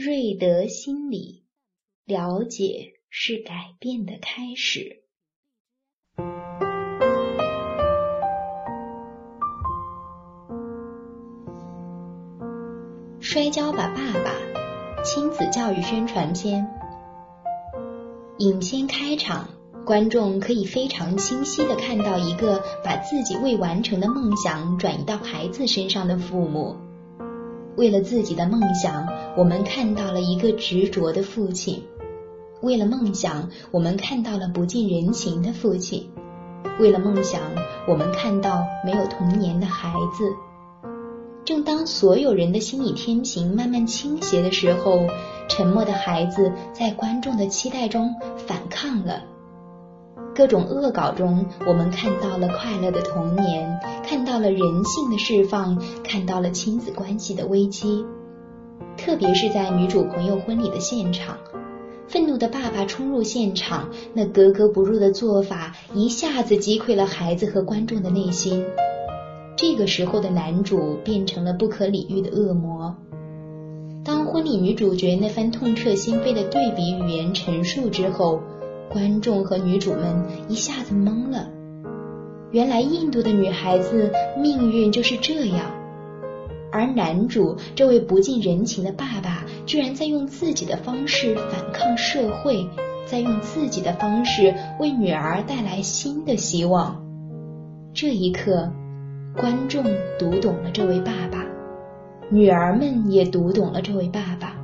瑞德心理，了解是改变的开始。摔跤吧，爸爸！亲子教育宣传片。影片开场，观众可以非常清晰的看到一个把自己未完成的梦想转移到孩子身上的父母。为了自己的梦想，我们看到了一个执着的父亲；为了梦想，我们看到了不近人情的父亲；为了梦想，我们看到没有童年的孩子。正当所有人的心理天平慢慢倾斜的时候，沉默的孩子在观众的期待中反抗了。各种恶搞中，我们看到了快乐的童年，看到了人性的释放，看到了亲子关系的危机。特别是在女主朋友婚礼的现场，愤怒的爸爸冲入现场，那格格不入的做法一下子击溃了孩子和观众的内心。这个时候的男主变成了不可理喻的恶魔。当婚礼女主角那番痛彻心扉的对比语言陈述之后，观众和女主们一下子懵了。原来印度的女孩子命运就是这样，而男主这位不近人情的爸爸，居然在用自己的方式反抗社会，在用自己的方式为女儿带来新的希望。这一刻。观众读懂了这位爸爸，女儿们也读懂了这位爸爸。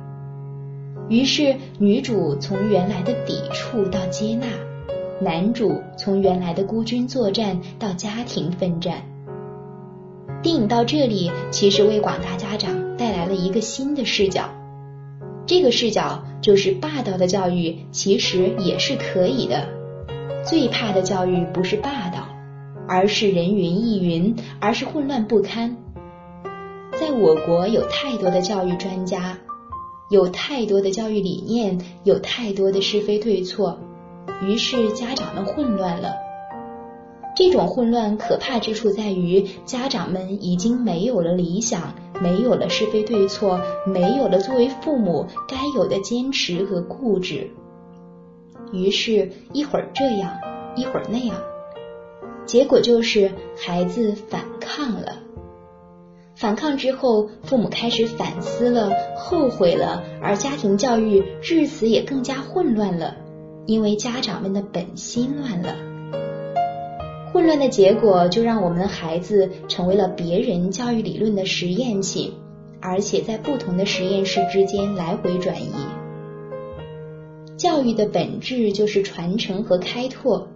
于是，女主从原来的抵触到接纳，男主从原来的孤军作战到家庭奋战。电影到这里，其实为广大家长带来了一个新的视角。这个视角就是霸道的教育其实也是可以的。最怕的教育不是霸道。而是人云亦云，而是混乱不堪。在我国有太多的教育专家，有太多的教育理念，有太多的是非对错，于是家长们混乱了。这种混乱可怕之处在于，家长们已经没有了理想，没有了是非对错，没有了作为父母该有的坚持和固执。于是，一会儿这样，一会儿那样。结果就是孩子反抗了，反抗之后，父母开始反思了，后悔了，而家庭教育日子也更加混乱了，因为家长们的本心乱了。混乱的结果就让我们的孩子成为了别人教育理论的实验品，而且在不同的实验室之间来回转移。教育的本质就是传承和开拓。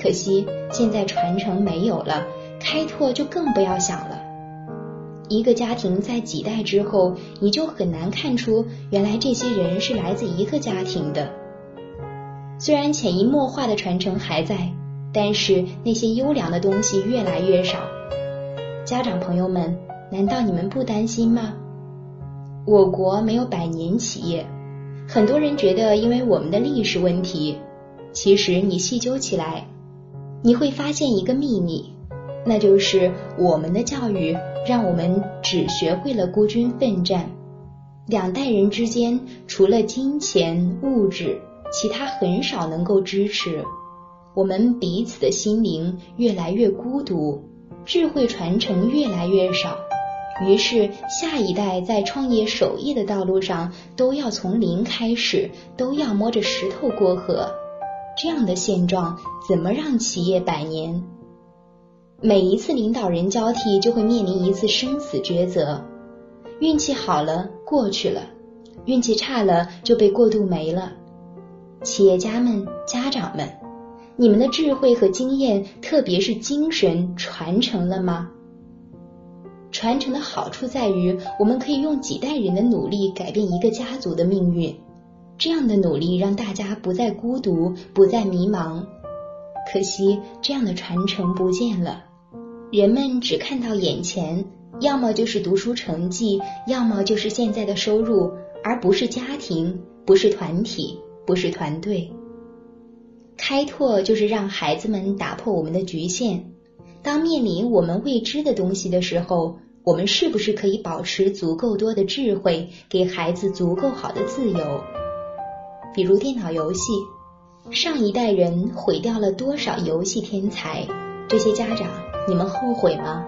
可惜现在传承没有了，开拓就更不要想了。一个家庭在几代之后，你就很难看出原来这些人是来自一个家庭的。虽然潜移默化的传承还在，但是那些优良的东西越来越少。家长朋友们，难道你们不担心吗？我国没有百年企业，很多人觉得因为我们的历史问题，其实你细究起来。你会发现一个秘密，那就是我们的教育让我们只学会了孤军奋战，两代人之间除了金钱物质，其他很少能够支持。我们彼此的心灵越来越孤独，智慧传承越来越少，于是下一代在创业守业的道路上都要从零开始，都要摸着石头过河。这样的现状怎么让企业百年？每一次领导人交替，就会面临一次生死抉择。运气好了过去了，运气差了就被过渡没了。企业家们、家长们，你们的智慧和经验，特别是精神，传承了吗？传承的好处在于，我们可以用几代人的努力改变一个家族的命运。这样的努力让大家不再孤独，不再迷茫。可惜这样的传承不见了，人们只看到眼前，要么就是读书成绩，要么就是现在的收入，而不是家庭，不是团体，不是团队。开拓就是让孩子们打破我们的局限，当面临我们未知的东西的时候，我们是不是可以保持足够多的智慧，给孩子足够好的自由？比如电脑游戏，上一代人毁掉了多少游戏天才？这些家长，你们后悔吗？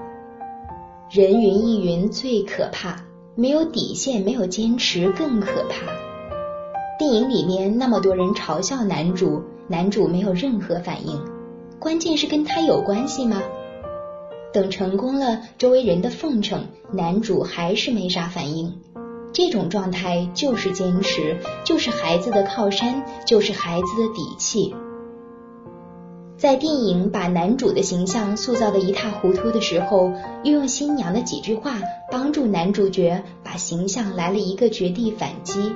人云亦云最可怕，没有底线、没有坚持更可怕。电影里面那么多人嘲笑男主，男主没有任何反应，关键是跟他有关系吗？等成功了，周围人的奉承，男主还是没啥反应。这种状态就是坚持，就是孩子的靠山，就是孩子的底气。在电影把男主的形象塑造的一塌糊涂的时候，又用新娘的几句话帮助男主角把形象来了一个绝地反击。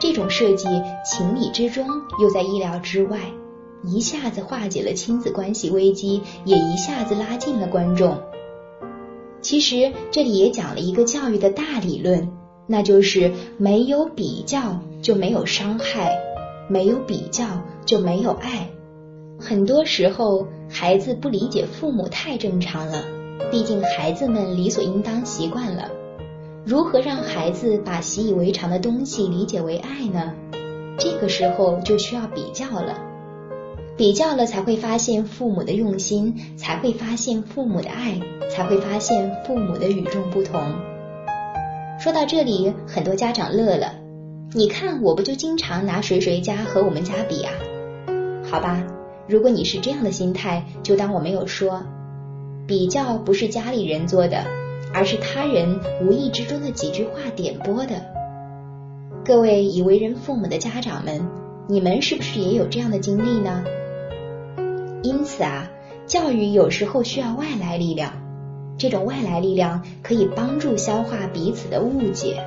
这种设计情理之中，又在意料之外，一下子化解了亲子关系危机，也一下子拉近了观众。其实这里也讲了一个教育的大理论，那就是没有比较就没有伤害，没有比较就没有爱。很多时候，孩子不理解父母太正常了，毕竟孩子们理所应当习惯了。如何让孩子把习以为常的东西理解为爱呢？这个时候就需要比较了，比较了才会发现父母的用心，才会发现父母的爱，才会发现父母的与众不同。说到这里，很多家长乐了，你看我不就经常拿谁谁家和我们家比啊？好吧。如果你是这样的心态，就当我没有说。比较不是家里人做的，而是他人无意之中的几句话点拨的。各位已为人父母的家长们，你们是不是也有这样的经历呢？因此啊，教育有时候需要外来力量，这种外来力量可以帮助消化彼此的误解，